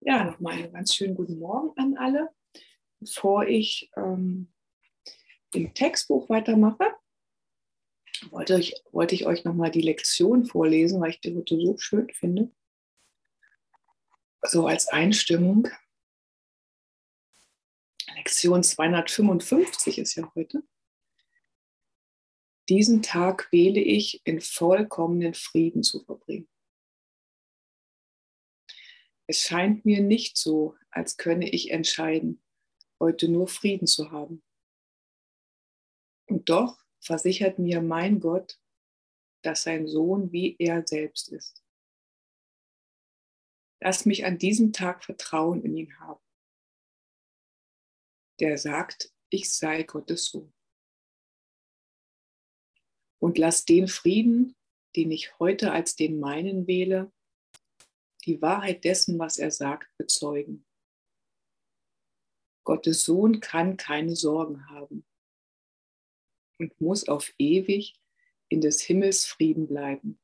Ja, nochmal einen ganz schönen guten Morgen an alle. Bevor ich ähm, im Textbuch weitermache, wollte ich, wollte ich euch nochmal die Lektion vorlesen, weil ich die heute so schön finde. So als Einstimmung. Lektion 255 ist ja heute. Diesen Tag wähle ich, in vollkommenen Frieden zu verbringen. Es scheint mir nicht so, als könne ich entscheiden, heute nur Frieden zu haben. Und doch versichert mir mein Gott, dass sein Sohn wie er selbst ist. Lass mich an diesem Tag Vertrauen in ihn haben. Der sagt, ich sei Gottes Sohn. Und lass den Frieden, den ich heute als den meinen wähle, die Wahrheit dessen, was er sagt, bezeugen. Gottes Sohn kann keine Sorgen haben und muss auf ewig in des Himmels Frieden bleiben.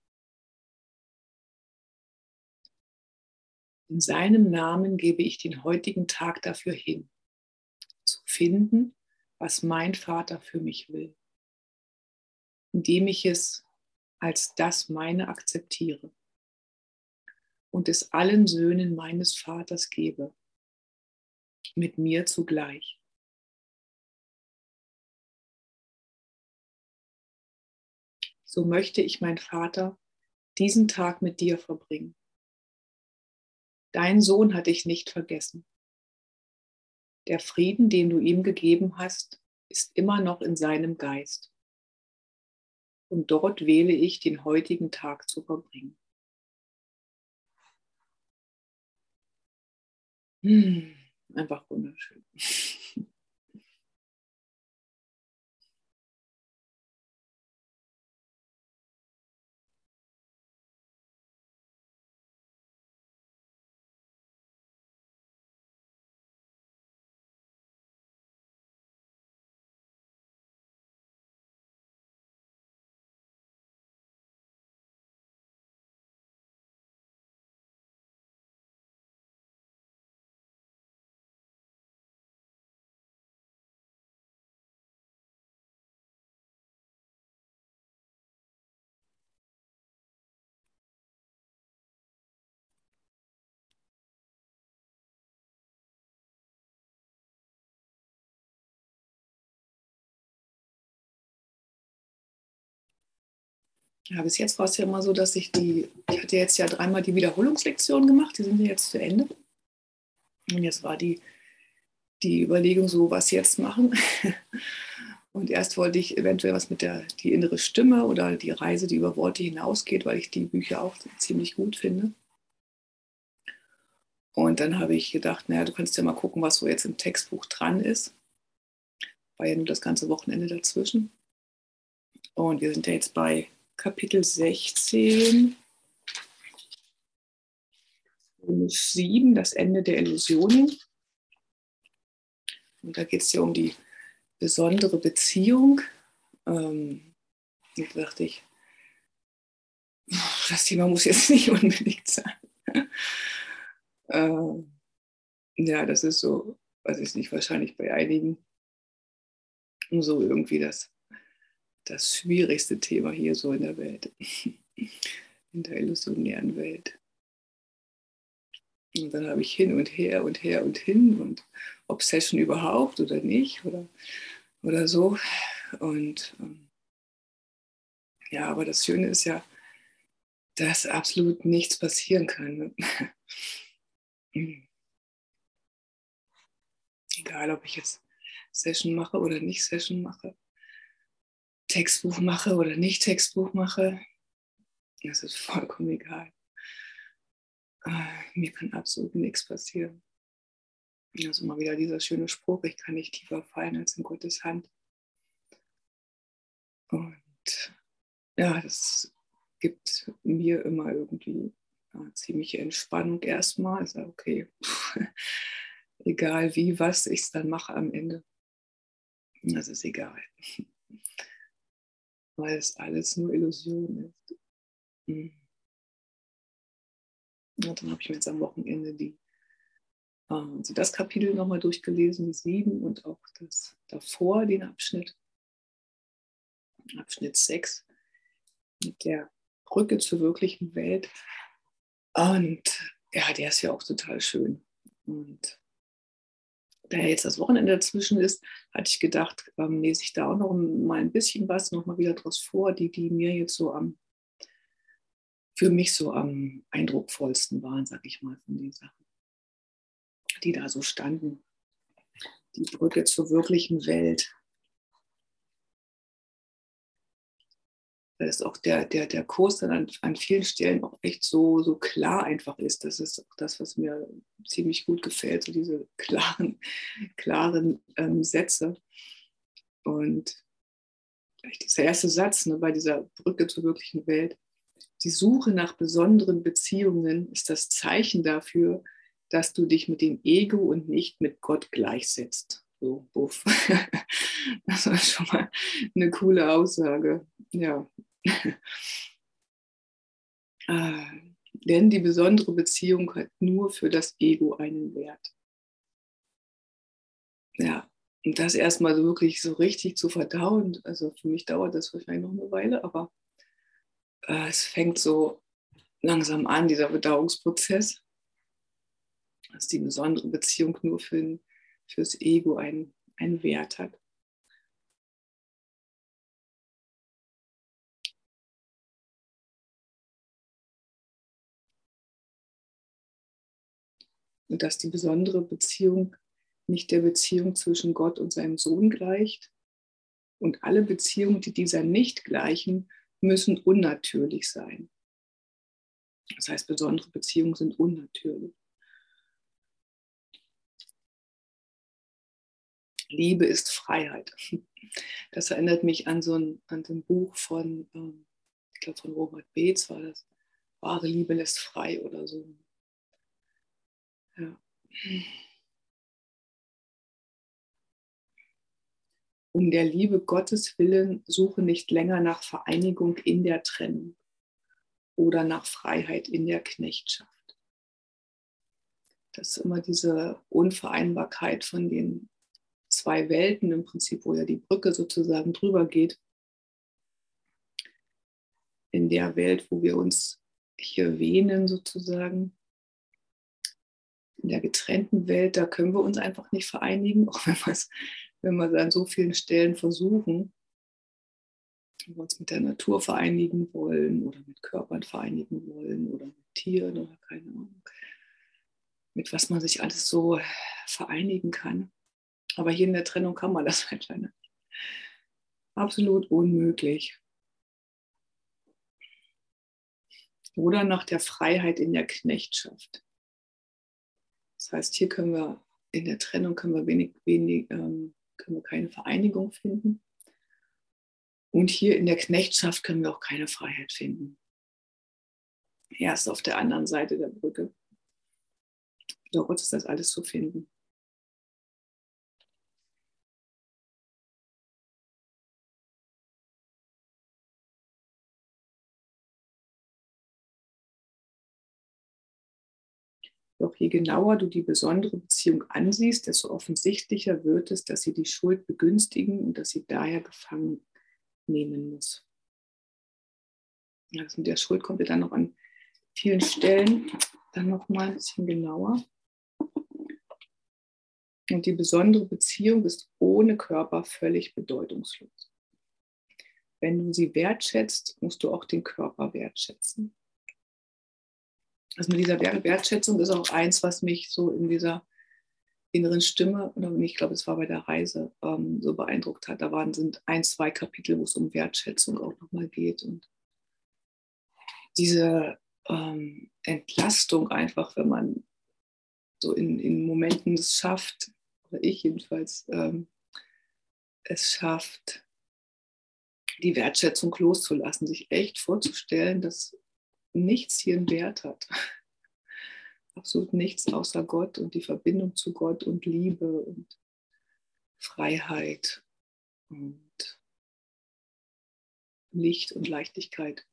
In seinem Namen gebe ich den heutigen Tag dafür hin, zu finden, was mein Vater für mich will, indem ich es als das meine akzeptiere und es allen Söhnen meines Vaters gebe, mit mir zugleich. So möchte ich, mein Vater, diesen Tag mit dir verbringen. Dein Sohn hat dich nicht vergessen. Der Frieden, den du ihm gegeben hast, ist immer noch in seinem Geist. Und dort wähle ich, den heutigen Tag zu verbringen. Hm, einfach wunderschön. Ja, bis jetzt war es ja immer so, dass ich die, ich hatte jetzt ja dreimal die Wiederholungslektion gemacht, die sind ja jetzt zu Ende. Und jetzt war die, die Überlegung so, was jetzt machen. Und erst wollte ich eventuell was mit der die innere Stimme oder die Reise, die über Worte hinausgeht, weil ich die Bücher auch ziemlich gut finde. Und dann habe ich gedacht, naja, du kannst ja mal gucken, was so jetzt im Textbuch dran ist. War ja nur das ganze Wochenende dazwischen. Und wir sind ja jetzt bei Kapitel 16, 7, das Ende der Illusionen. Und da geht es ja um die besondere Beziehung. Ähm, da dachte ich, das Thema muss jetzt nicht unbedingt sein. ähm, ja, das ist so, weiß ich nicht, wahrscheinlich bei einigen so irgendwie das das schwierigste Thema hier so in der Welt, in der illusionären Welt. Und dann habe ich hin und her und her und hin und Obsession überhaupt oder nicht oder, oder so. Und ähm, ja, aber das Schöne ist ja, dass absolut nichts passieren kann. Ne? Egal, ob ich jetzt Session mache oder nicht Session mache. Textbuch mache oder nicht Textbuch mache, das ist vollkommen egal. Äh, mir kann absolut nichts passieren. Ist immer wieder dieser schöne Spruch, ich kann nicht tiefer fallen als in Gottes Hand. Und ja, das gibt mir immer irgendwie ja, ziemliche Entspannung erstmal. Sage, okay, egal wie, was ich es dann mache am Ende, das ist egal weil es alles nur Illusion ist. Und dann habe ich mir jetzt am Wochenende die also das Kapitel nochmal durchgelesen, sieben und auch das davor, den Abschnitt, Abschnitt 6 mit der Brücke zur wirklichen Welt. Und ja, der ist ja auch total schön. Und da jetzt das Wochenende dazwischen ist, hatte ich gedacht, ähm, lese ich da auch noch mal ein bisschen was, noch mal wieder draus vor, die, die mir jetzt so am, für mich so am eindrucksvollsten waren, sag ich mal, von den Sachen, die da so standen. Die Brücke zur wirklichen Welt. Da ist auch der, der, der Kurs dann an, an vielen Stellen auch echt so, so klar einfach ist. Das ist auch das, was mir ziemlich gut gefällt, so diese klaren, klaren ähm, Sätze. Und dieser erste Satz ne, bei dieser Brücke zur wirklichen Welt. Die Suche nach besonderen Beziehungen ist das Zeichen dafür, dass du dich mit dem Ego und nicht mit Gott gleichsetzt. So, buff. Das war schon mal eine coole Aussage. Ja. äh, denn die besondere Beziehung hat nur für das Ego einen Wert. Ja, und das erstmal so wirklich so richtig zu verdauen, also für mich dauert das wahrscheinlich noch eine Weile, aber äh, es fängt so langsam an, dieser Verdauungsprozess, dass die besondere Beziehung nur für, fürs Ego einen, einen Wert hat. und dass die besondere Beziehung nicht der Beziehung zwischen Gott und seinem Sohn gleicht. Und alle Beziehungen, die dieser nicht gleichen, müssen unnatürlich sein. Das heißt, besondere Beziehungen sind unnatürlich. Liebe ist Freiheit. Das erinnert mich an so ein, an ein Buch von, ähm, ich glaube von Robert Beetz war das, Wahre Liebe lässt frei oder so. Ja. Um der Liebe Gottes willen suche nicht länger nach Vereinigung in der Trennung oder nach Freiheit in der Knechtschaft. Das ist immer diese Unvereinbarkeit von den zwei Welten im Prinzip, wo ja die Brücke sozusagen drüber geht. In der Welt, wo wir uns hier wähnen sozusagen, in der getrennten Welt, da können wir uns einfach nicht vereinigen, auch wenn, wenn wir es an so vielen Stellen versuchen. Wenn wir uns mit der Natur vereinigen wollen oder mit Körpern vereinigen wollen oder mit Tieren oder keine Ahnung, mit was man sich alles so vereinigen kann. Aber hier in der Trennung kann man das anscheinend nicht. Absolut unmöglich. Oder nach der Freiheit in der Knechtschaft. Das heißt, hier können wir in der Trennung können wir wenig, wenig ähm, können wir keine Vereinigung finden. Und hier in der Knechtschaft können wir auch keine Freiheit finden. Erst auf der anderen Seite der Brücke. Dort ist das alles zu finden. Doch je genauer du die besondere Beziehung ansiehst, desto offensichtlicher wird es, dass sie die Schuld begünstigen und dass sie daher gefangen nehmen muss. Also mit der Schuld kommt ja dann noch an vielen Stellen dann noch mal ein bisschen genauer. Und die besondere Beziehung ist ohne Körper völlig bedeutungslos. Wenn du sie wertschätzt, musst du auch den Körper wertschätzen also mit dieser Wertschätzung ist auch eins, was mich so in dieser inneren Stimme, oder ich glaube, es war bei der Reise, ähm, so beeindruckt hat. Da waren, sind ein, zwei Kapitel, wo es um Wertschätzung auch nochmal geht. Und diese ähm, Entlastung einfach, wenn man so in, in Momenten es schafft, oder ich jedenfalls, ähm, es schafft, die Wertschätzung loszulassen, sich echt vorzustellen, dass nichts hier einen Wert hat. Absolut nichts außer Gott und die Verbindung zu Gott und Liebe und Freiheit und Licht und Leichtigkeit.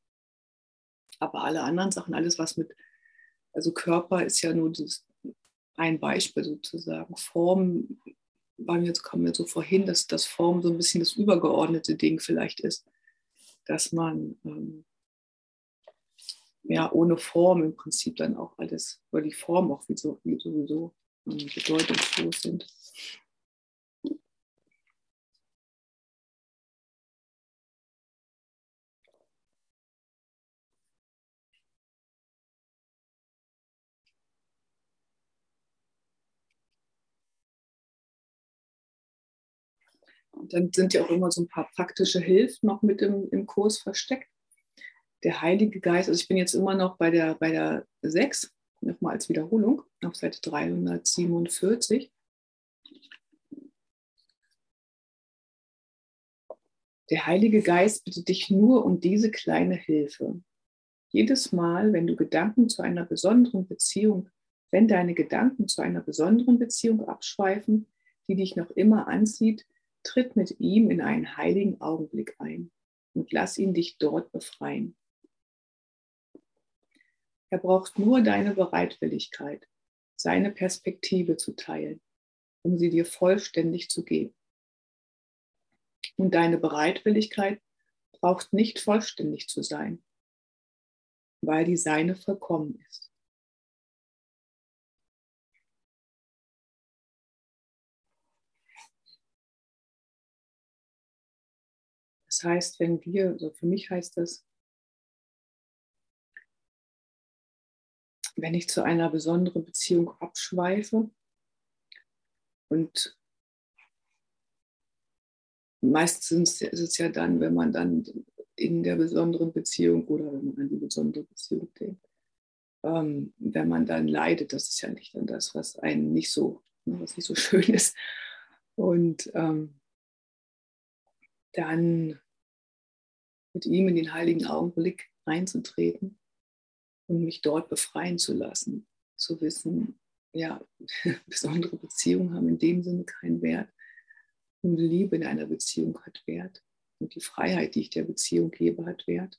Aber alle anderen Sachen, alles was mit, also Körper ist ja nur das, ein Beispiel sozusagen. Form, bei mir kommt mir so vorhin, dass das Form so ein bisschen das übergeordnete Ding vielleicht ist, dass man ähm, ja ohne Form im Prinzip dann auch alles, weil die Form auch wie, so, wie sowieso ähm, bedeutungslos sind. Und dann sind ja auch immer so ein paar praktische Hilfen noch mit im, im Kurs versteckt. Der Heilige Geist, also ich bin jetzt immer noch bei der, bei der 6, nochmal als Wiederholung, auf Seite 347. Der Heilige Geist bittet dich nur um diese kleine Hilfe. Jedes Mal, wenn du Gedanken zu einer besonderen Beziehung, wenn deine Gedanken zu einer besonderen Beziehung abschweifen, die dich noch immer anzieht, tritt mit ihm in einen heiligen Augenblick ein und lass ihn dich dort befreien. Er braucht nur deine Bereitwilligkeit, seine Perspektive zu teilen, um sie dir vollständig zu geben. Und deine Bereitwilligkeit braucht nicht vollständig zu sein, weil die seine vollkommen ist. Das heißt, wenn wir, also für mich heißt das, wenn ich zu einer besonderen Beziehung abschweife und meistens ist es ja dann, wenn man dann in der besonderen Beziehung oder wenn man an die besondere Beziehung denkt, ähm, wenn man dann leidet, das ist ja nicht dann das, was einen nicht so, was nicht so schön ist. Und ähm, dann mit ihm in den heiligen Augenblick einzutreten und mich dort befreien zu lassen, zu wissen, ja, besondere Beziehungen haben in dem Sinne keinen Wert. Nur Liebe in einer Beziehung hat Wert. Und die Freiheit, die ich der Beziehung gebe, hat Wert.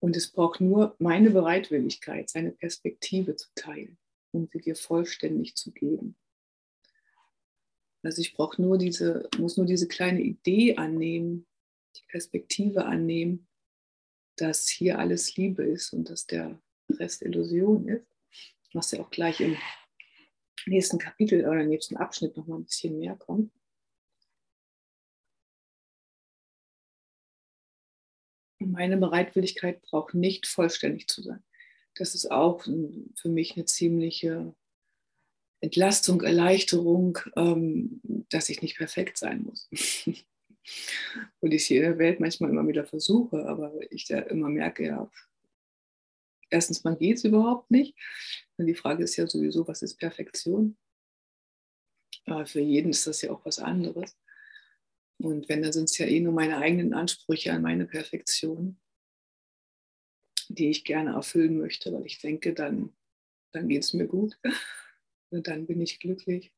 Und es braucht nur meine Bereitwilligkeit, seine Perspektive zu teilen, um sie dir vollständig zu geben. Also ich brauche nur diese, muss nur diese kleine Idee annehmen, die Perspektive annehmen, dass hier alles Liebe ist und dass der Rest Illusion ist, was ja auch gleich im nächsten Kapitel oder im nächsten Abschnitt noch mal ein bisschen mehr kommt. Meine Bereitwilligkeit braucht nicht vollständig zu sein. Das ist auch für mich eine ziemliche Entlastung, Erleichterung, ähm, dass ich nicht perfekt sein muss. Und ich hier in der Welt manchmal immer wieder versuche, aber ich da immer merke, ja, erstens, man geht es überhaupt nicht. Und die Frage ist ja sowieso, was ist Perfektion? Aber für jeden ist das ja auch was anderes. Und wenn, dann sind es ja eh nur meine eigenen Ansprüche an meine Perfektion, die ich gerne erfüllen möchte, weil ich denke, dann, dann geht es mir gut. Und dann bin ich glücklich.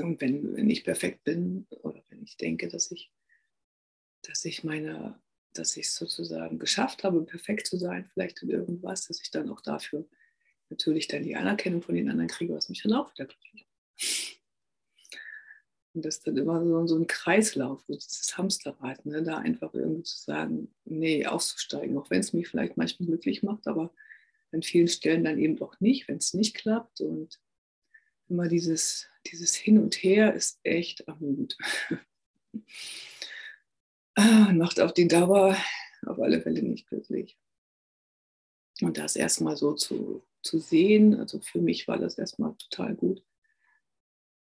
Und wenn, wenn ich perfekt bin oder wenn ich denke, dass ich, dass ich meine, dass ich es sozusagen geschafft habe, perfekt zu sein, vielleicht in irgendwas, dass ich dann auch dafür natürlich dann die Anerkennung von den anderen kriege, was mich dann auch wieder glücklich. Und das ist dann immer so, so ein Kreislauf, so dieses Hamsterrad, ne? da einfach irgendwie zu sagen, nee, auszusteigen, auch wenn es mich vielleicht manchmal glücklich macht, aber an vielen Stellen dann eben auch nicht, wenn es nicht klappt. Und immer dieses, dieses Hin und Her ist echt ermüdend. Ah, macht auf die Dauer auf alle Fälle nicht glücklich. Und das erstmal so zu, zu sehen, also für mich war das erstmal total gut,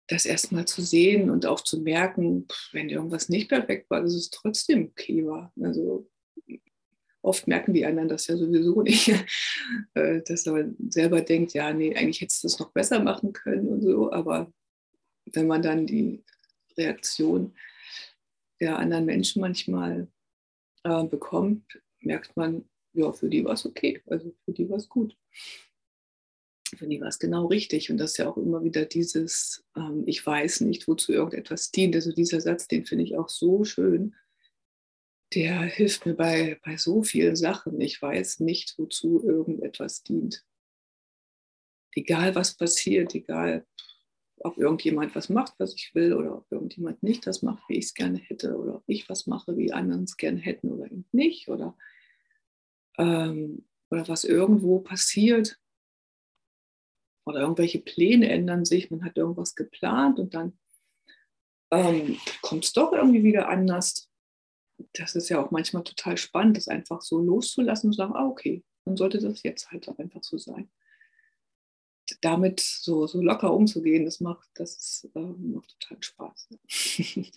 das erstmal zu sehen und auch zu merken, wenn irgendwas nicht perfekt war, dass es trotzdem okay war. Also oft merken die anderen das ja sowieso nicht, äh, dass man selber denkt, ja, nee, eigentlich hättest du es noch besser machen können und so, aber wenn man dann die Reaktion der anderen Menschen manchmal äh, bekommt, merkt man, ja, für die war es okay, also für die war es gut. Für die war es genau richtig. Und das ist ja auch immer wieder dieses, ähm, ich weiß nicht, wozu irgendetwas dient. Also dieser Satz, den finde ich auch so schön. Der hilft mir bei, bei so vielen Sachen. Ich weiß nicht, wozu irgendetwas dient. Egal was passiert, egal ob irgendjemand was macht, was ich will, oder ob irgendjemand nicht das macht, wie ich es gerne hätte, oder ob ich was mache, wie andere es gerne hätten oder eben nicht, oder, ähm, oder was irgendwo passiert, oder irgendwelche Pläne ändern sich, man hat irgendwas geplant und dann ähm, kommt es doch irgendwie wieder anders. Das ist ja auch manchmal total spannend, das einfach so loszulassen und zu sagen, ah, okay, dann sollte das jetzt halt auch einfach so sein damit so, so locker umzugehen, das macht, das ist, äh, macht total Spaß.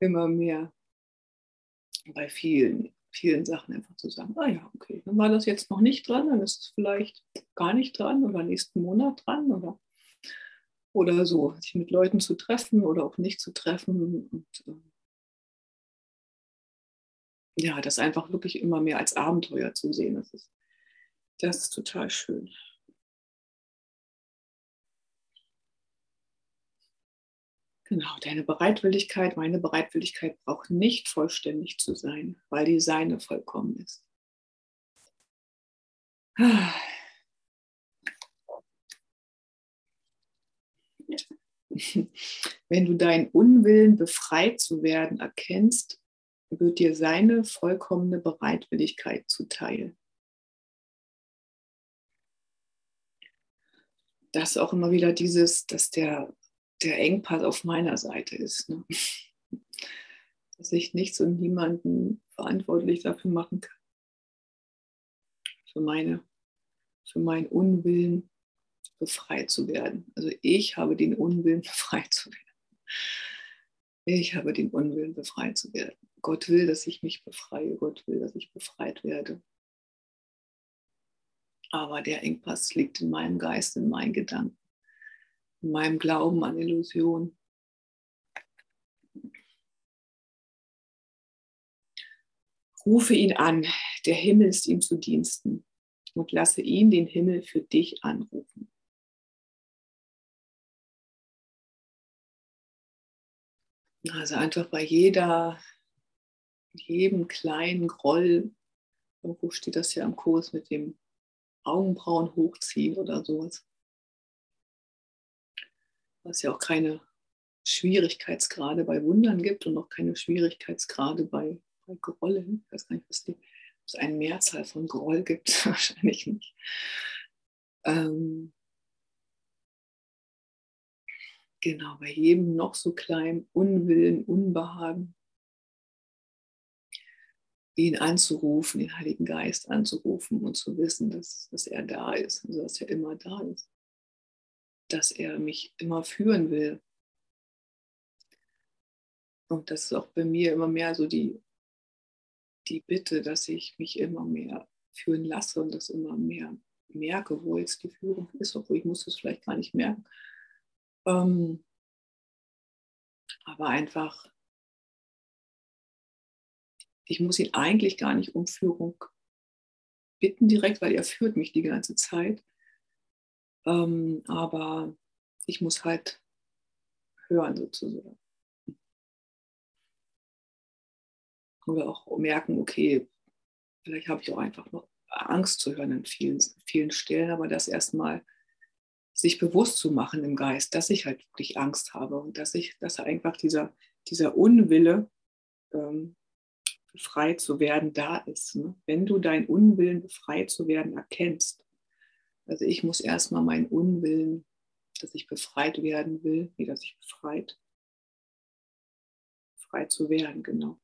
Immer mehr bei vielen, vielen Sachen einfach zu sagen, ah ja, okay, dann war das jetzt noch nicht dran, dann ist es vielleicht gar nicht dran oder nächsten Monat dran oder, oder so, sich mit Leuten zu treffen oder auch nicht zu treffen. Und, äh, ja, das einfach wirklich immer mehr als Abenteuer zu sehen, das ist, das ist total schön. Genau, deine Bereitwilligkeit, meine Bereitwilligkeit braucht nicht vollständig zu sein, weil die seine vollkommen ist. Wenn du deinen Unwillen, befreit zu werden, erkennst, wird dir seine vollkommene Bereitwilligkeit zuteil. Das ist auch immer wieder dieses, dass der der Engpass auf meiner Seite ist. Ne? Dass ich nichts und niemanden verantwortlich dafür machen kann. Für, meine, für meinen Unwillen befreit zu werden. Also ich habe den Unwillen befreit zu werden. Ich habe den Unwillen befreit zu werden. Gott will, dass ich mich befreie. Gott will, dass ich befreit werde. Aber der Engpass liegt in meinem Geist, in meinen Gedanken in meinem Glauben an Illusion. Rufe ihn an, der Himmel ist ihm zu Diensten und lasse ihn den Himmel für dich anrufen. Also einfach bei jeder, jedem kleinen Groll, irgendwo steht das ja im Kurs mit dem Augenbrauen hochziehen oder sowas was ja auch keine Schwierigkeitsgrade bei Wundern gibt und auch keine Schwierigkeitsgrade bei, bei Grollen. Ich weiß gar nicht, was die, ob es eine Mehrzahl von Groll gibt, wahrscheinlich nicht. Ähm, genau, bei jedem noch so kleinen Unwillen, Unbehagen, ihn anzurufen, den Heiligen Geist anzurufen und zu wissen, dass, dass er da ist, also dass er immer da ist dass er mich immer führen will. Und das ist auch bei mir immer mehr so die, die Bitte, dass ich mich immer mehr führen lasse und das immer mehr merke, wo jetzt die Führung ist, obwohl ich muss es vielleicht gar nicht merken. Ähm, aber einfach, ich muss ihn eigentlich gar nicht um Führung bitten direkt, weil er führt mich die ganze Zeit. Ähm, aber ich muss halt hören sozusagen. Oder auch merken, okay, vielleicht habe ich auch einfach noch Angst zu hören an vielen, vielen Stellen, aber das erstmal sich bewusst zu machen im Geist, dass ich halt wirklich Angst habe und dass ich, dass einfach dieser, dieser Unwille, ähm, befreit zu werden, da ist. Ne? Wenn du deinen Unwillen, befreit zu werden, erkennst, also ich muss erstmal meinen Unwillen, dass ich befreit werden will, wie dass ich befreit, frei zu werden, genau.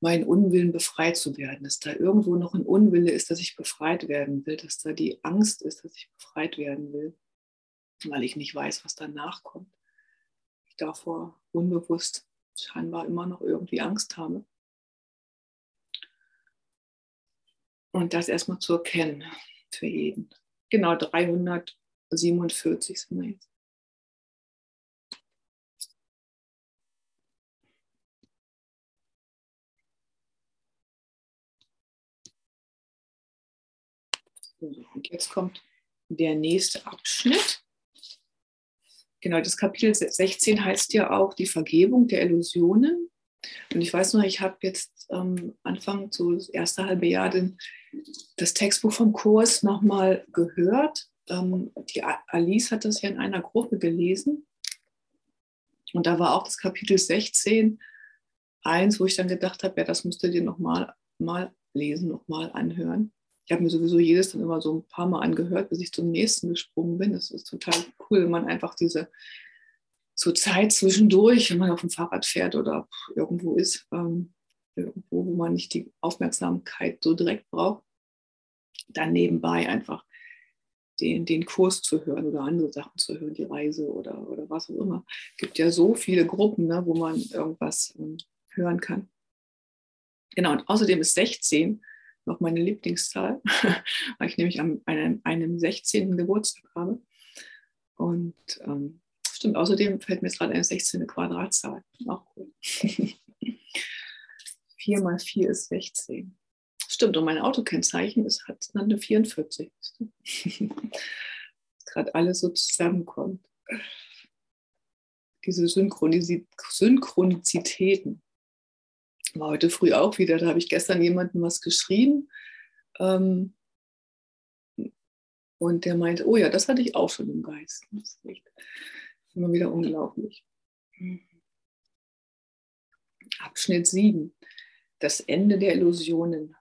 Meinen Unwillen befreit zu werden, dass da irgendwo noch ein Unwille ist, dass ich befreit werden will, dass da die Angst ist, dass ich befreit werden will, weil ich nicht weiß, was danach kommt. Ich davor unbewusst scheinbar immer noch irgendwie Angst habe. Und das erstmal zu erkennen für jeden. Genau, 347 sind wir jetzt. Und jetzt kommt der nächste Abschnitt. Genau, das Kapitel 16 heißt ja auch die Vergebung der Illusionen. Und ich weiß noch, ich habe jetzt ähm, Anfang, so das erste halbe Jahr, den, das Textbuch vom Kurs nochmal gehört. Ähm, die Alice hat das ja in einer Gruppe gelesen. Und da war auch das Kapitel 16, eins, wo ich dann gedacht habe, ja, das musst du dir nochmal mal lesen, nochmal anhören. Ich habe mir sowieso jedes dann immer so ein paar Mal angehört, bis ich zum nächsten gesprungen bin. Das ist total cool, wenn man einfach diese so Zeit zwischendurch, wenn man auf dem Fahrrad fährt oder irgendwo ist, ähm, irgendwo, wo man nicht die Aufmerksamkeit so direkt braucht, dann nebenbei einfach den, den Kurs zu hören oder andere Sachen zu hören, die Reise oder, oder was auch immer. Es gibt ja so viele Gruppen, ne, wo man irgendwas ähm, hören kann. Genau, und außerdem ist 16 noch meine Lieblingszahl, weil ich nämlich am einem, einem 16. Geburtstag habe. Und ähm, stimmt, außerdem fällt mir jetzt gerade eine 16. Quadratzahl. Auch cool. 4 mal 4 ist 16. Stimmt, und mein Autokennzeichen ist, hat dann eine 44. gerade alles so zusammenkommt. Diese Synchronizitäten war heute früh auch wieder, da habe ich gestern jemandem was geschrieben. Ähm, und der meinte, oh ja, das hatte ich auch schon im Geist. Das ist echt immer wieder unglaublich. Abschnitt 7. Das Ende der Illusionen.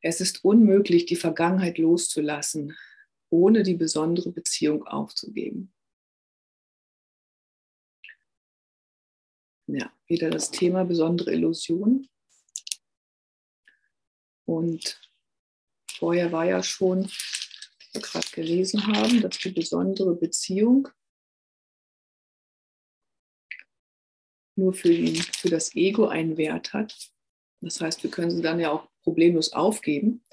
Es ist unmöglich, die Vergangenheit loszulassen, ohne die besondere Beziehung aufzugeben. ja, wieder das Thema besondere Illusion. Und vorher war ja schon, wir gerade gelesen haben, dass die besondere Beziehung nur für, ihn, für das Ego einen Wert hat. Das heißt, wir können sie dann ja auch problemlos aufgeben.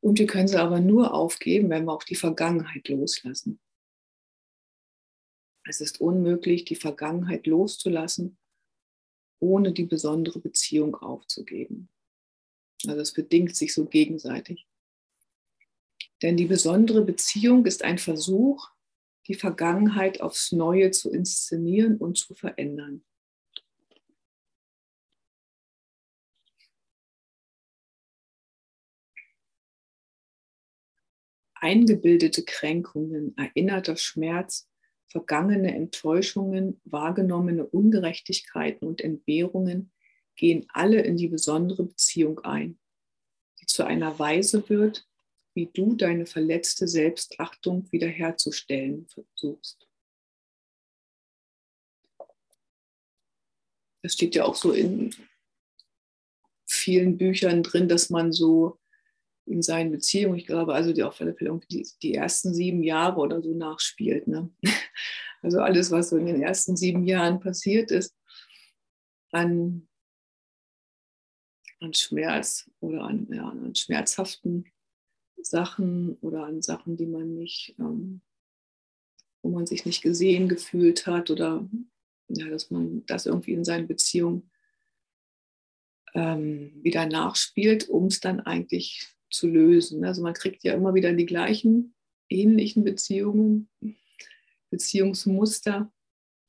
Und wir können sie aber nur aufgeben, wenn wir auch die Vergangenheit loslassen. Es ist unmöglich, die Vergangenheit loszulassen, ohne die besondere Beziehung aufzugeben. Also es bedingt sich so gegenseitig. Denn die besondere Beziehung ist ein Versuch, die Vergangenheit aufs Neue zu inszenieren und zu verändern. Eingebildete Kränkungen, erinnerter Schmerz Vergangene Enttäuschungen, wahrgenommene Ungerechtigkeiten und Entbehrungen gehen alle in die besondere Beziehung ein, die zu einer Weise wird, wie du deine verletzte Selbstachtung wiederherzustellen versuchst. Das steht ja auch so in vielen Büchern drin, dass man so in seinen Beziehungen, ich glaube, also die auf alle Fälle die, die ersten sieben Jahre oder so nachspielt. Ne? Also alles, was so in den ersten sieben Jahren passiert ist, an, an Schmerz oder an, ja, an schmerzhaften Sachen oder an Sachen, die man nicht, ähm, wo man sich nicht gesehen gefühlt hat oder ja, dass man das irgendwie in seinen Beziehungen ähm, wieder nachspielt, um es dann eigentlich zu lösen. Also man kriegt ja immer wieder die gleichen ähnlichen Beziehungen, Beziehungsmuster.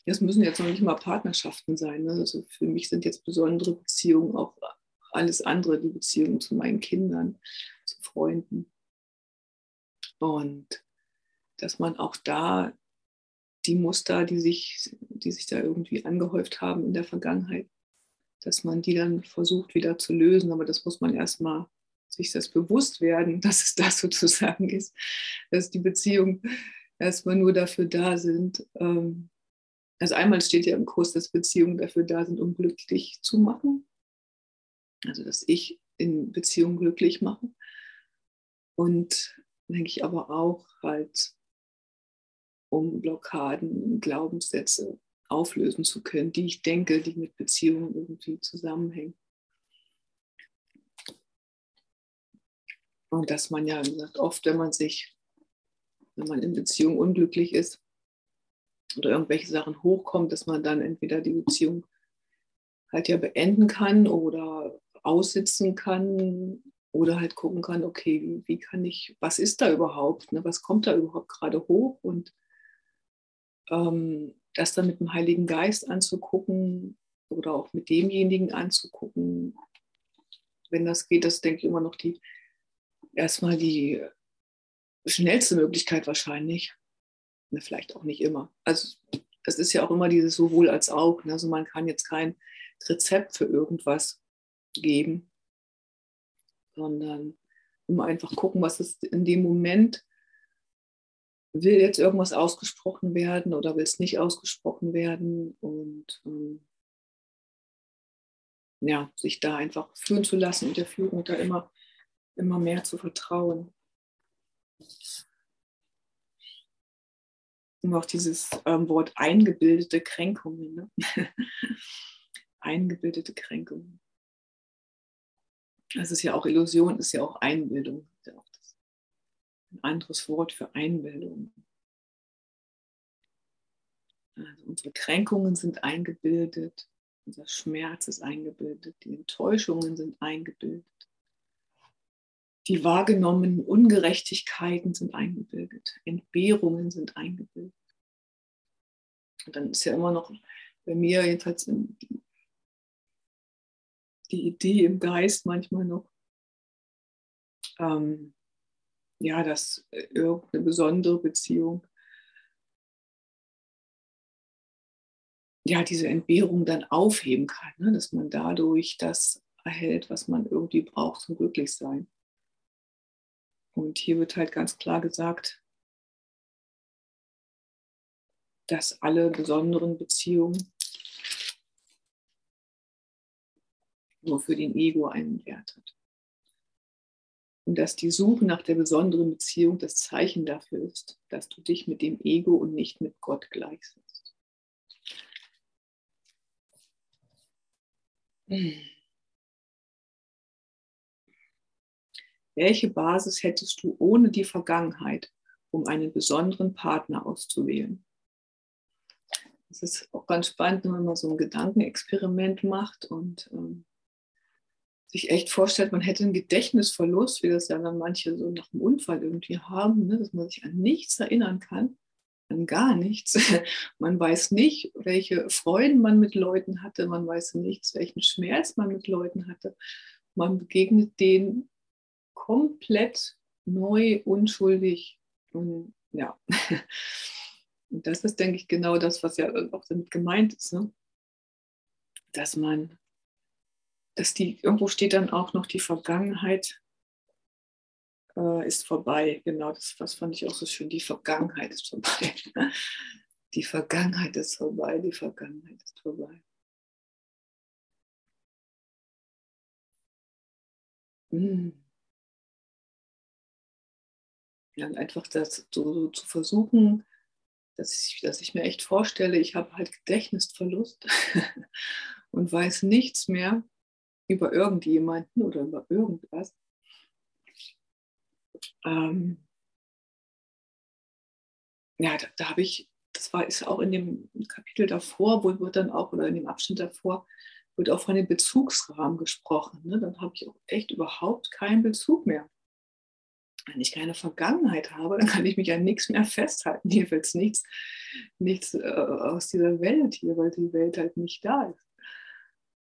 Das müssen jetzt noch nicht mal Partnerschaften sein. Ne? Also für mich sind jetzt besondere Beziehungen auch alles andere, die Beziehungen zu meinen Kindern, zu Freunden. Und dass man auch da die Muster, die sich, die sich da irgendwie angehäuft haben in der Vergangenheit, dass man die dann versucht wieder zu lösen. Aber das muss man erstmal sich das bewusst werden, dass es das sozusagen ist, dass die Beziehungen erstmal nur dafür da sind. Ähm, also einmal steht ja im Kurs, dass Beziehungen dafür da sind, um glücklich zu machen. Also dass ich in Beziehungen glücklich mache. Und denke ich aber auch halt, um Blockaden, Glaubenssätze auflösen zu können, die ich denke, die mit Beziehungen irgendwie zusammenhängen. Und dass man ja, wie gesagt, oft, wenn man sich, wenn man in Beziehung unglücklich ist oder irgendwelche Sachen hochkommt, dass man dann entweder die Beziehung halt ja beenden kann oder aussitzen kann oder halt gucken kann, okay, wie, kann ich, was ist da überhaupt, ne? was kommt da überhaupt gerade hoch und ähm, das dann mit dem Heiligen Geist anzugucken oder auch mit demjenigen anzugucken. Wenn das geht, das denke ich immer noch die erstmal die schnellste Möglichkeit wahrscheinlich. Ne, vielleicht auch nicht immer. Also es ist ja auch immer dieses sowohl als auch. Ne? Also man kann jetzt kein Rezept für irgendwas geben, sondern immer einfach gucken, was ist in dem Moment will jetzt irgendwas ausgesprochen werden oder will es nicht ausgesprochen werden und ähm, ja, sich da einfach führen zu lassen und der Führung da immer, immer mehr zu vertrauen. Und auch dieses ähm, Wort eingebildete Kränkungen. Ne? eingebildete Kränkungen. Das ist ja auch Illusion, ist ja auch Einbildung. Ein anderes Wort für Einbildung. Also unsere Kränkungen sind eingebildet, unser Schmerz ist eingebildet, die Enttäuschungen sind eingebildet, die wahrgenommenen Ungerechtigkeiten sind eingebildet, Entbehrungen sind eingebildet. Und dann ist ja immer noch bei mir jedenfalls die, die Idee im Geist manchmal noch, ähm, ja, dass irgendeine besondere Beziehung ja diese Entbehrung dann aufheben kann, ne? dass man dadurch das erhält, was man irgendwie braucht zum Glücklichsein. Und hier wird halt ganz klar gesagt, dass alle besonderen Beziehungen nur für den Ego einen Wert hat und dass die Suche nach der besonderen Beziehung das Zeichen dafür ist, dass du dich mit dem Ego und nicht mit Gott gleichsetzt. Welche Basis hättest du ohne die Vergangenheit, um einen besonderen Partner auszuwählen? Das ist auch ganz spannend, wenn man so ein Gedankenexperiment macht und ähm, sich echt vorstellt, man hätte einen Gedächtnisverlust, wie das ja dann manche so nach dem Unfall irgendwie haben, ne, dass man sich an nichts erinnern kann, an gar nichts. Man weiß nicht, welche Freuden man mit Leuten hatte, man weiß nichts, welchen Schmerz man mit Leuten hatte. Man begegnet denen komplett neu, unschuldig. Und ja, und das ist, denke ich, genau das, was ja auch damit gemeint ist, ne? dass man dass die, irgendwo steht dann auch noch, die Vergangenheit äh, ist vorbei. Genau, das, das fand ich auch so schön. Die Vergangenheit ist vorbei. Die Vergangenheit ist vorbei, die Vergangenheit ist vorbei. Hm. Ja, einfach das so, so zu versuchen, dass ich, dass ich mir echt vorstelle, ich habe halt Gedächtnisverlust und weiß nichts mehr über irgendjemanden oder über irgendwas. Ähm, ja, da, da habe ich, das war ist auch in dem Kapitel davor, wo wird dann auch, oder in dem Abschnitt davor, wird auch von dem Bezugsrahmen gesprochen. Ne? Dann habe ich auch echt überhaupt keinen Bezug mehr. Wenn ich keine Vergangenheit habe, dann kann ich mich an nichts mehr festhalten. Hier wird nichts, nichts äh, aus dieser Welt hier, weil die Welt halt nicht da ist.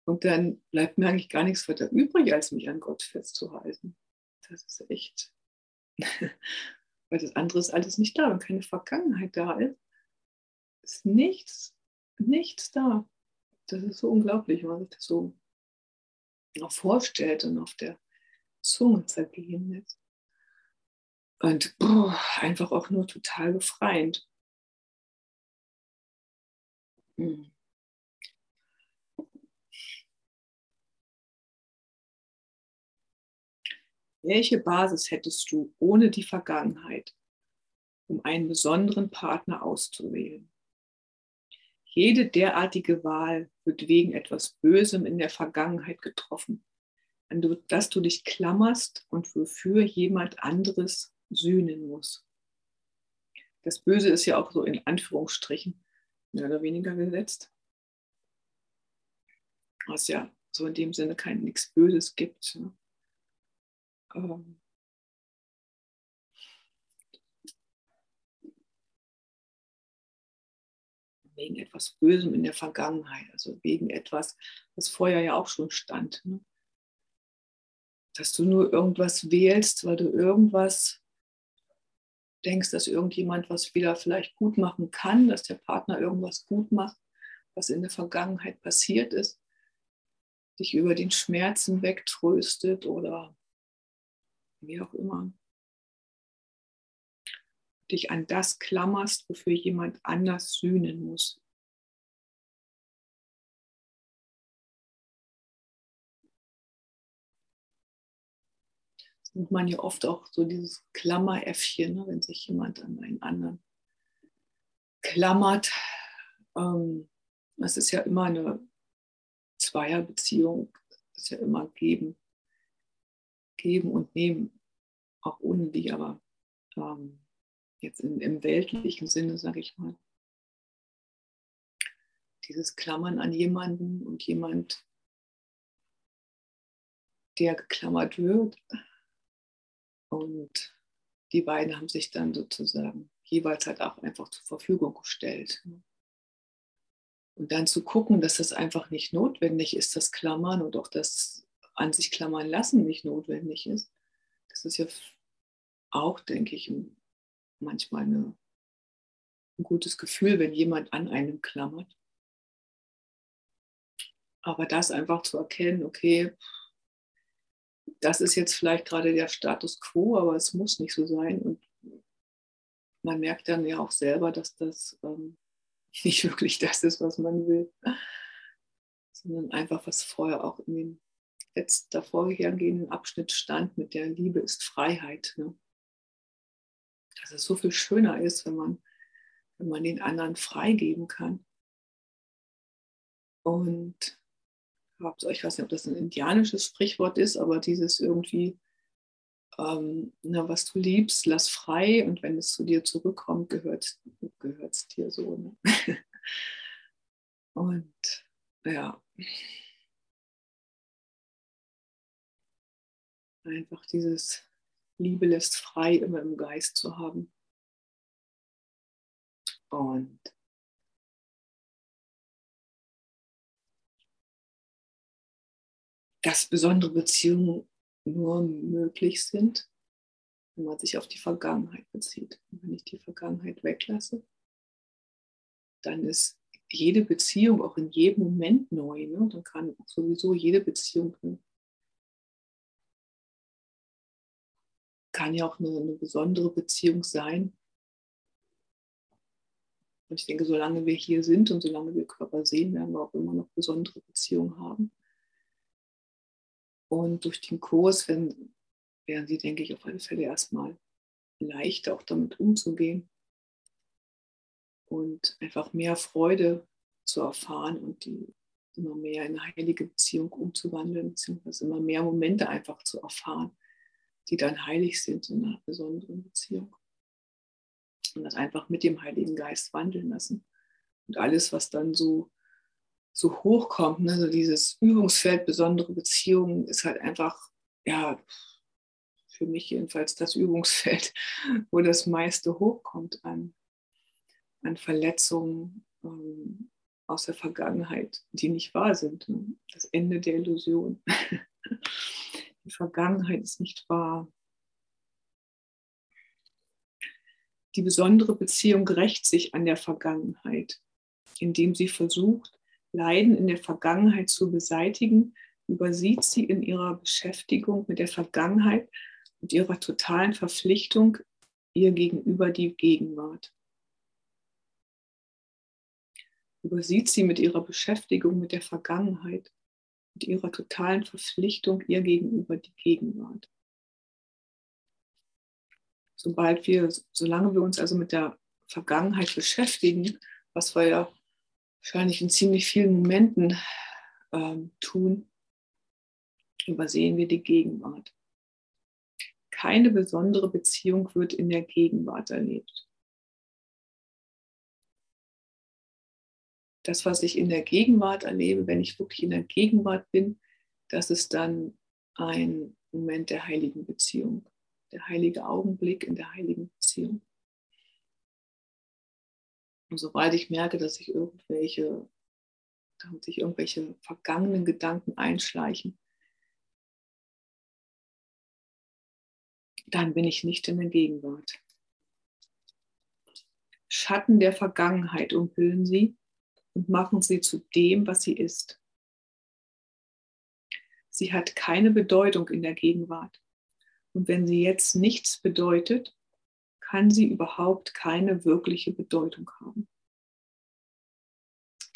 Und dann bleibt mir eigentlich gar nichts weiter übrig, als mich an Gott festzuhalten. Das ist echt, weil das andere ist alles nicht da. Wenn keine Vergangenheit da ist, ist nichts, nichts da. Das ist so unglaublich, wenn man sich das so noch vorstellt und auf der Zunge zergehen lässt. Und boah, einfach auch nur total befreiend. Hm. Welche Basis hättest du ohne die Vergangenheit, um einen besonderen Partner auszuwählen? Jede derartige Wahl wird wegen etwas Bösem in der Vergangenheit getroffen, an das du dich klammerst und wofür jemand anderes sühnen muss. Das Böse ist ja auch so in Anführungsstrichen mehr oder weniger gesetzt, was ja so in dem Sinne kein nichts Böses gibt. Ne? Ähm, wegen etwas Bösem in der Vergangenheit, also wegen etwas, was vorher ja auch schon stand. Ne? Dass du nur irgendwas wählst, weil du irgendwas denkst, dass irgendjemand was wieder vielleicht gut machen kann, dass der Partner irgendwas gut macht, was in der Vergangenheit passiert ist, dich über den Schmerzen wegtröstet oder wie auch immer. Dich an das klammerst, wofür jemand anders sühnen muss. nimmt man ja oft auch so dieses Klammeräffchen, ne, wenn sich jemand an einen anderen klammert. Ähm, das ist ja immer eine Zweierbeziehung, das ist ja immer geben, geben und nehmen, auch ohne die, aber ähm, jetzt in, im weltlichen Sinne, sage ich mal, dieses Klammern an jemanden und jemand, der geklammert wird, und die beiden haben sich dann sozusagen jeweils halt auch einfach zur Verfügung gestellt. Und dann zu gucken, dass das einfach nicht notwendig ist, das Klammern und auch das an sich klammern lassen nicht notwendig ist. Das ist ja auch, denke ich, manchmal eine, ein gutes Gefühl, wenn jemand an einem klammert. Aber das einfach zu erkennen, okay, das ist jetzt vielleicht gerade der Status quo, aber es muss nicht so sein. Und man merkt dann ja auch selber, dass das ähm, nicht wirklich das ist, was man will, sondern einfach, was vorher auch in dem jetzt davor hergehenden Abschnitt stand, mit der Liebe ist Freiheit. Ne? Dass es so viel schöner ist, wenn man, wenn man den anderen freigeben kann. Und ich weiß nicht, ob das ein indianisches Sprichwort ist, aber dieses irgendwie, ähm, na, was du liebst, lass frei und wenn es zu dir zurückkommt, gehört es dir so. Ne? und ja, einfach dieses Liebe lässt frei immer im Geist zu haben. Und dass besondere Beziehungen nur möglich sind, wenn man sich auf die Vergangenheit bezieht. Und wenn ich die Vergangenheit weglasse, dann ist jede Beziehung auch in jedem Moment neu. Ne? Dann kann sowieso jede Beziehung kann ja auch eine, eine besondere Beziehung sein. Und ich denke, solange wir hier sind und solange wir Körper sehen, werden wir auch immer noch besondere Beziehungen haben. Und durch den Kurs werden, werden sie, denke ich, auf alle Fälle erstmal leichter auch damit umzugehen und einfach mehr Freude zu erfahren und die immer mehr in eine heilige Beziehung umzuwandeln, beziehungsweise immer mehr Momente einfach zu erfahren, die dann heilig sind in einer besonderen Beziehung. Und das einfach mit dem Heiligen Geist wandeln lassen. Und alles, was dann so so hochkommt. Ne? So dieses Übungsfeld besondere Beziehungen ist halt einfach, ja, für mich jedenfalls das Übungsfeld, wo das meiste hochkommt an, an Verletzungen ähm, aus der Vergangenheit, die nicht wahr sind. Ne? Das Ende der Illusion. die Vergangenheit ist nicht wahr. Die besondere Beziehung rächt sich an der Vergangenheit, indem sie versucht, Leiden in der Vergangenheit zu beseitigen, übersieht sie in ihrer Beschäftigung mit der Vergangenheit und ihrer totalen Verpflichtung ihr gegenüber die Gegenwart. Übersieht sie mit ihrer Beschäftigung mit der Vergangenheit und ihrer totalen Verpflichtung ihr gegenüber die Gegenwart. Sobald wir, solange wir uns also mit der Vergangenheit beschäftigen, was wir ja wahrscheinlich in ziemlich vielen Momenten ähm, tun, übersehen wir die Gegenwart. Keine besondere Beziehung wird in der Gegenwart erlebt. Das, was ich in der Gegenwart erlebe, wenn ich wirklich in der Gegenwart bin, das ist dann ein Moment der heiligen Beziehung, der heilige Augenblick in der heiligen Beziehung. Und sobald ich merke, dass sich irgendwelche, dass sich irgendwelche vergangenen Gedanken einschleichen, dann bin ich nicht in der Gegenwart. Schatten der Vergangenheit umhüllen sie und machen sie zu dem, was sie ist. Sie hat keine Bedeutung in der Gegenwart. Und wenn sie jetzt nichts bedeutet, kann sie überhaupt keine wirkliche Bedeutung haben.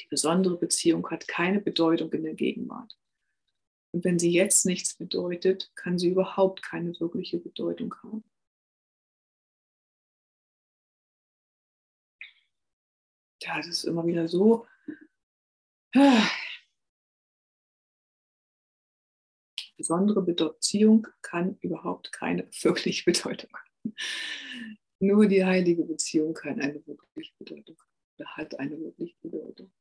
Die besondere Beziehung hat keine Bedeutung in der Gegenwart. Und wenn sie jetzt nichts bedeutet, kann sie überhaupt keine wirkliche Bedeutung haben. Ja, das ist immer wieder so. Besondere Beziehung kann überhaupt keine wirkliche Bedeutung haben. Nur die heilige Beziehung kann eine wirkliche Bedeutung haben hat eine wirkliche Bedeutung.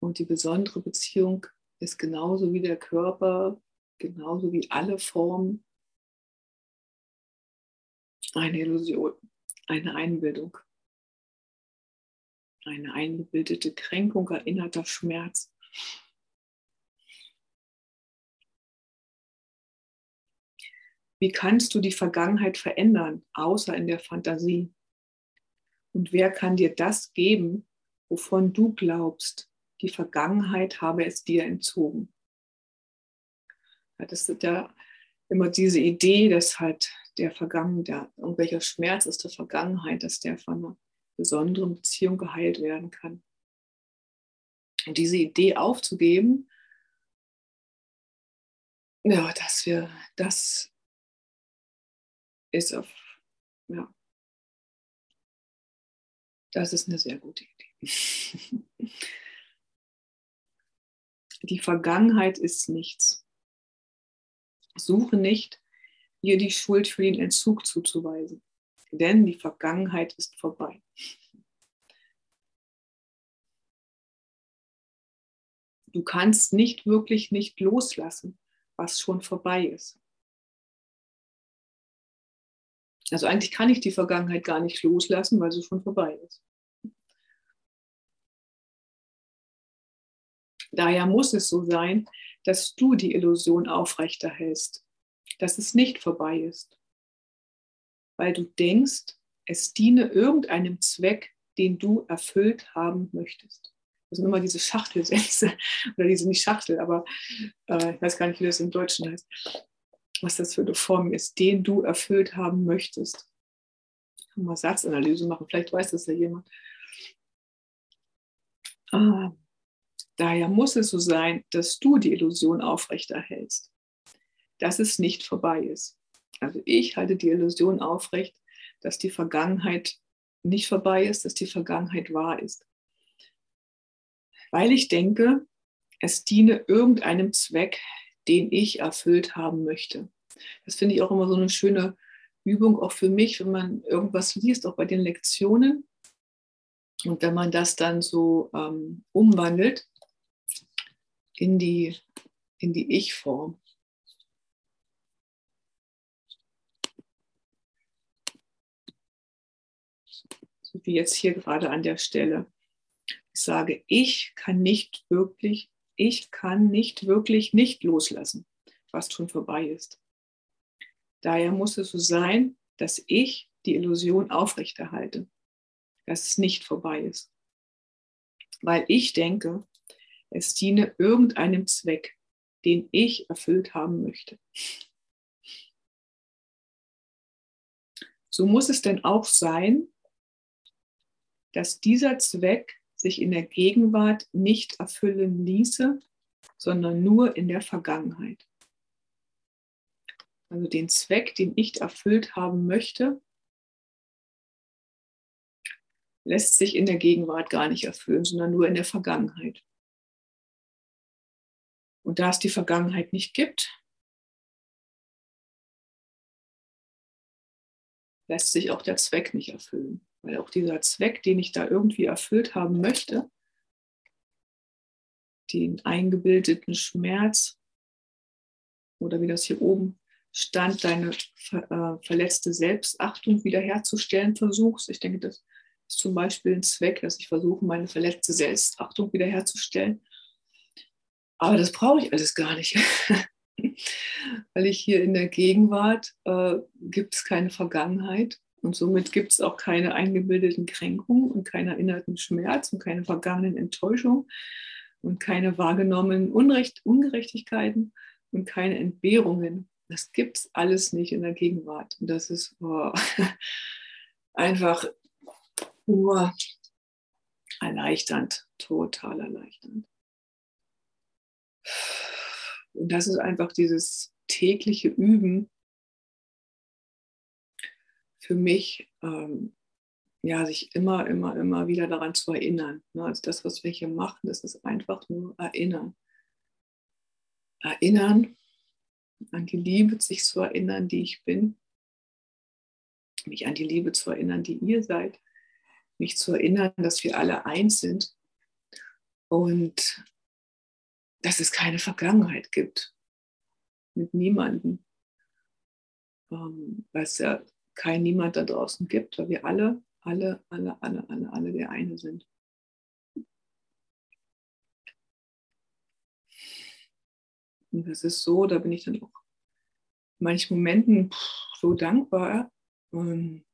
Und die besondere Beziehung ist genauso wie der Körper, genauso wie alle Formen eine Illusion, eine Einbildung, eine eingebildete Kränkung, erinnerter Schmerz. Wie kannst du die Vergangenheit verändern, außer in der Fantasie? Und wer kann dir das geben, wovon du glaubst, die Vergangenheit habe es dir entzogen. Ja, das ist ja immer diese Idee, dass halt der Vergangen, der irgendwelcher Schmerz aus der Vergangenheit, dass der von besonderen Beziehung geheilt werden kann. Und diese Idee aufzugeben, ja, dass wir das ist auf, ja, das ist eine sehr gute Idee. Die Vergangenheit ist nichts. Suche nicht, ihr die Schuld für den Entzug zuzuweisen, denn die Vergangenheit ist vorbei. Du kannst nicht wirklich nicht loslassen, was schon vorbei ist. Also eigentlich kann ich die Vergangenheit gar nicht loslassen, weil sie schon vorbei ist. Daher muss es so sein, dass du die Illusion aufrechterhältst, dass es nicht vorbei ist, weil du denkst, es diene irgendeinem Zweck, den du erfüllt haben möchtest. Das sind immer diese Schachtelsätze, oder diese nicht Schachtel, aber äh, ich weiß gar nicht, wie das im Deutschen heißt, was das für eine Form ist, den du erfüllt haben möchtest. Mal Satzanalyse machen, vielleicht weiß das ja jemand. Ah, Daher muss es so sein, dass du die Illusion aufrechterhältst, dass es nicht vorbei ist. Also ich halte die Illusion aufrecht, dass die Vergangenheit nicht vorbei ist, dass die Vergangenheit wahr ist. Weil ich denke, es diene irgendeinem Zweck, den ich erfüllt haben möchte. Das finde ich auch immer so eine schöne Übung, auch für mich, wenn man irgendwas liest, auch bei den Lektionen. Und wenn man das dann so ähm, umwandelt, in die, in die Ich-Form. Wie jetzt hier gerade an der Stelle. Ich sage, ich kann nicht wirklich, ich kann nicht wirklich nicht loslassen, was schon vorbei ist. Daher muss es so sein, dass ich die Illusion aufrechterhalte, dass es nicht vorbei ist. Weil ich denke, es diene irgendeinem Zweck, den ich erfüllt haben möchte. So muss es denn auch sein, dass dieser Zweck sich in der Gegenwart nicht erfüllen ließe, sondern nur in der Vergangenheit. Also den Zweck, den ich erfüllt haben möchte, lässt sich in der Gegenwart gar nicht erfüllen, sondern nur in der Vergangenheit. Und da es die Vergangenheit nicht gibt, lässt sich auch der Zweck nicht erfüllen. Weil auch dieser Zweck, den ich da irgendwie erfüllt haben möchte, den eingebildeten Schmerz oder wie das hier oben stand, deine ver, äh, verletzte Selbstachtung wiederherzustellen versuchst. Ich denke, das ist zum Beispiel ein Zweck, dass ich versuche, meine verletzte Selbstachtung wiederherzustellen. Aber das brauche ich alles gar nicht. Weil ich hier in der Gegenwart äh, gibt es keine Vergangenheit und somit gibt es auch keine eingebildeten Kränkungen und keinen erinnerten Schmerz und keine vergangenen Enttäuschungen und keine wahrgenommenen Unrecht, Ungerechtigkeiten und keine Entbehrungen. Das gibt es alles nicht in der Gegenwart. Und das ist oh, einfach nur erleichternd, total erleichternd. Und das ist einfach dieses tägliche Üben für mich, ähm, ja, sich immer, immer, immer wieder daran zu erinnern. Ne? Also das, was wir hier machen, das ist einfach nur erinnern. Erinnern an die Liebe, sich zu erinnern, die ich bin. Mich an die Liebe zu erinnern, die ihr seid. Mich zu erinnern, dass wir alle eins sind. Und dass es keine Vergangenheit gibt. Mit niemandem. Ähm, es ja kein Niemand da draußen gibt, weil wir alle, alle, alle, alle, alle, alle der eine sind. Und das ist so, da bin ich dann auch in manchen Momenten so dankbar, ähm,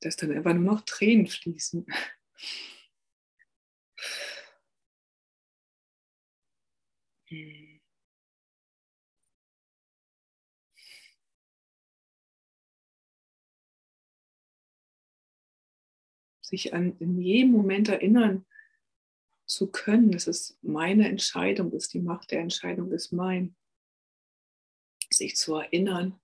dass dann einfach nur noch Tränen fließen. Sich an in jedem Moment erinnern zu können, dass es meine Entscheidung ist, die Macht der Entscheidung ist mein. Sich zu erinnern,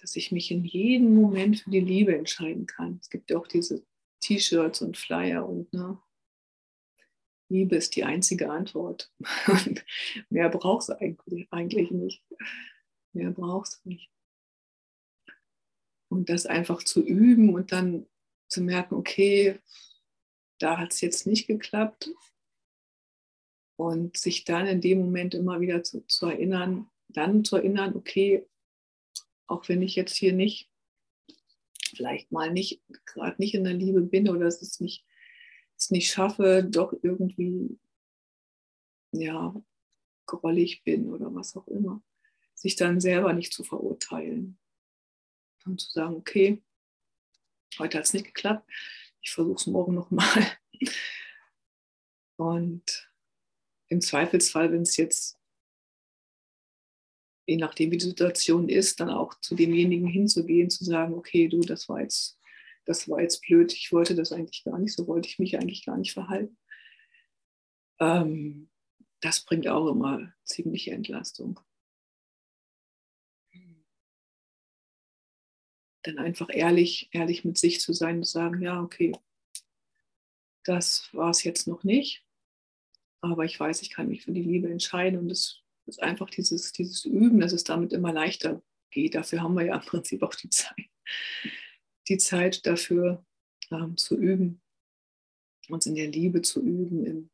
dass ich mich in jedem Moment für die Liebe entscheiden kann. Es gibt ja auch diese T-Shirts und Flyer und ne, Liebe ist die einzige Antwort. Mehr brauchst du eigentlich nicht. Mehr brauchst du nicht. Und das einfach zu üben und dann zu merken, okay, da hat es jetzt nicht geklappt. Und sich dann in dem Moment immer wieder zu, zu erinnern, dann zu erinnern, okay, auch wenn ich jetzt hier nicht, vielleicht mal nicht, gerade nicht in der Liebe bin oder es ist nicht es nicht schaffe, doch irgendwie ja, grollig bin oder was auch immer, sich dann selber nicht zu verurteilen und zu sagen, okay, heute hat es nicht geklappt, ich versuche es morgen nochmal. Und im Zweifelsfall, wenn es jetzt, je nachdem wie die Situation ist, dann auch zu demjenigen hinzugehen, zu sagen, okay, du, das war jetzt das war jetzt blöd, ich wollte das eigentlich gar nicht, so wollte ich mich eigentlich gar nicht verhalten. Ähm, das bringt auch immer ziemliche Entlastung. Dann einfach ehrlich, ehrlich mit sich zu sein und sagen, ja, okay, das war es jetzt noch nicht, aber ich weiß, ich kann mich für die Liebe entscheiden und es ist einfach dieses, dieses Üben, dass es damit immer leichter geht. Dafür haben wir ja im Prinzip auch die Zeit die Zeit dafür ähm, zu üben, uns in der Liebe zu üben, in,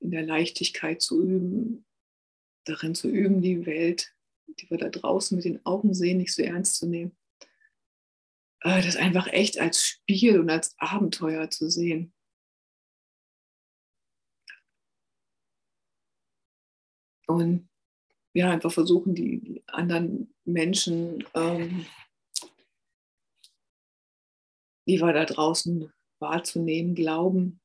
in der Leichtigkeit zu üben, darin zu üben, die Welt, die wir da draußen mit den Augen sehen, nicht so ernst zu nehmen. Äh, das einfach echt als Spiel und als Abenteuer zu sehen. Und ja, einfach versuchen, die, anderen Menschen ähm, die wir da draußen wahrzunehmen glauben,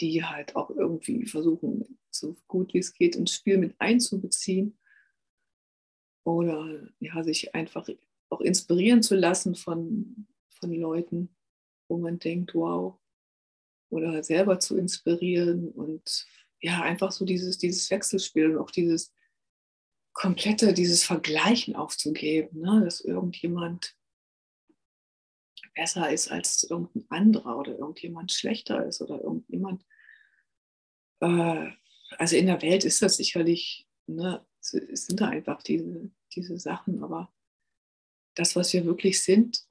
die halt auch irgendwie versuchen, so gut wie es geht, ins Spiel mit einzubeziehen oder ja, sich einfach auch inspirieren zu lassen von, von Leuten, wo man denkt, wow, oder selber zu inspirieren und ja, einfach so dieses, dieses Wechselspiel und auch dieses komplette, dieses Vergleichen aufzugeben, ne? dass irgendjemand besser ist als irgendein anderer oder irgendjemand schlechter ist oder irgendjemand. Äh, also in der Welt ist das sicherlich, ne, es sind da einfach diese, diese Sachen, aber das, was wir wirklich sind,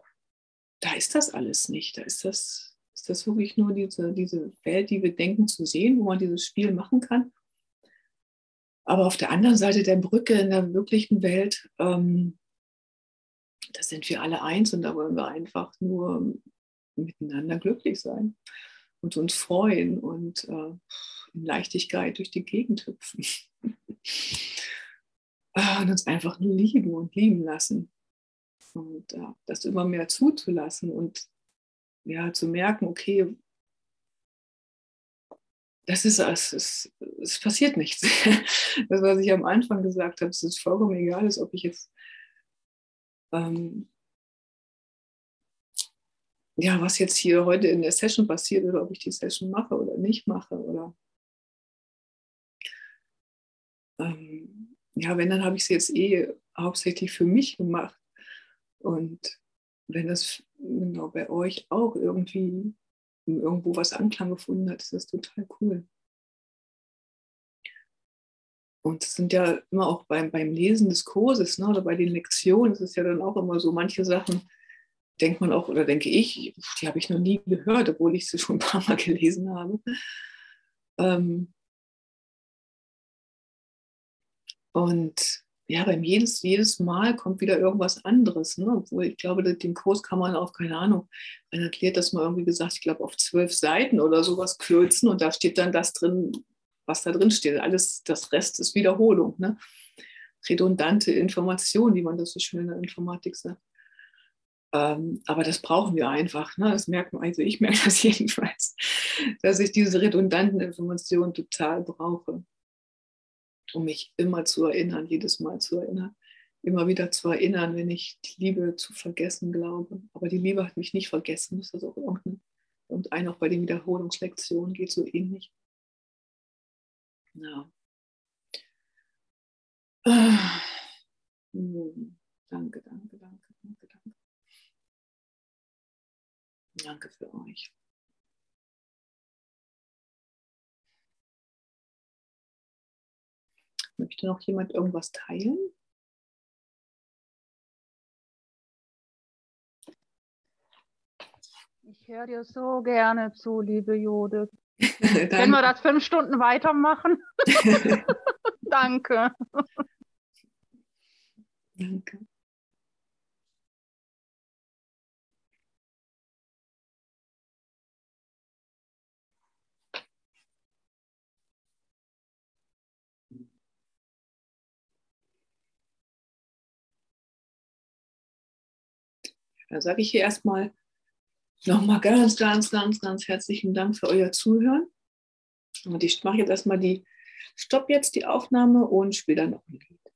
da ist das alles nicht. Da ist das, ist das wirklich nur diese, diese Welt, die wir denken zu sehen, wo man dieses Spiel machen kann. Aber auf der anderen Seite der Brücke in der wirklichen Welt, ähm, da sind wir alle eins und da wollen wir einfach nur miteinander glücklich sein und uns freuen und äh, in Leichtigkeit durch die Gegend hüpfen. Ah, und uns einfach nur lieben und lieben lassen. Und äh, das immer mehr zuzulassen und ja, zu merken, okay, das ist es, es, es passiert nichts. Das, was ich am Anfang gesagt habe, es ist vollkommen egal, ist, ob ich jetzt ähm, ja, was jetzt hier heute in der Session passiert oder ob ich die Session mache oder nicht mache oder ähm, ja, wenn, dann habe ich sie jetzt eh hauptsächlich für mich gemacht. Und wenn das genau bei euch auch irgendwie irgendwo was Anklang gefunden hat, ist das total cool. Und es sind ja immer auch beim, beim Lesen des Kurses ne, oder bei den Lektionen, es ist ja dann auch immer so, manche Sachen denkt man auch, oder denke ich, die habe ich noch nie gehört, obwohl ich sie schon ein paar Mal gelesen habe. Ähm, und ja, beim jedes, jedes Mal kommt wieder irgendwas anderes. Ne? Obwohl ich glaube, den Kurs kann man auf, keine Ahnung, man erklärt das mal irgendwie gesagt, ich glaube auf zwölf Seiten oder sowas kürzen und da steht dann das drin, was da drin steht. Alles, das Rest ist Wiederholung. Ne? Redundante Information, wie man das so schön in der Informatik sagt. Ähm, aber das brauchen wir einfach. Ne? Das merkt man, also ich merke das jedenfalls, dass ich diese redundanten Informationen total brauche um mich immer zu erinnern, jedes Mal zu erinnern, immer wieder zu erinnern, wenn ich die Liebe zu vergessen glaube. Aber die Liebe hat mich nicht vergessen, das ist auch irgendeine. Und ein auch bei den Wiederholungslektionen geht so ähnlich. Ja. Danke, danke, danke, danke, danke. Danke für euch. Möchte noch jemand irgendwas teilen? Ich höre dir so gerne zu, liebe Judith. Können wir das fünf Stunden weitermachen? Danke. Danke. Da sage ich hier erstmal nochmal ganz, ganz, ganz, ganz herzlichen Dank für euer Zuhören. Und ich mache jetzt erstmal die, stopp jetzt die Aufnahme und spiele dann noch ein Lied.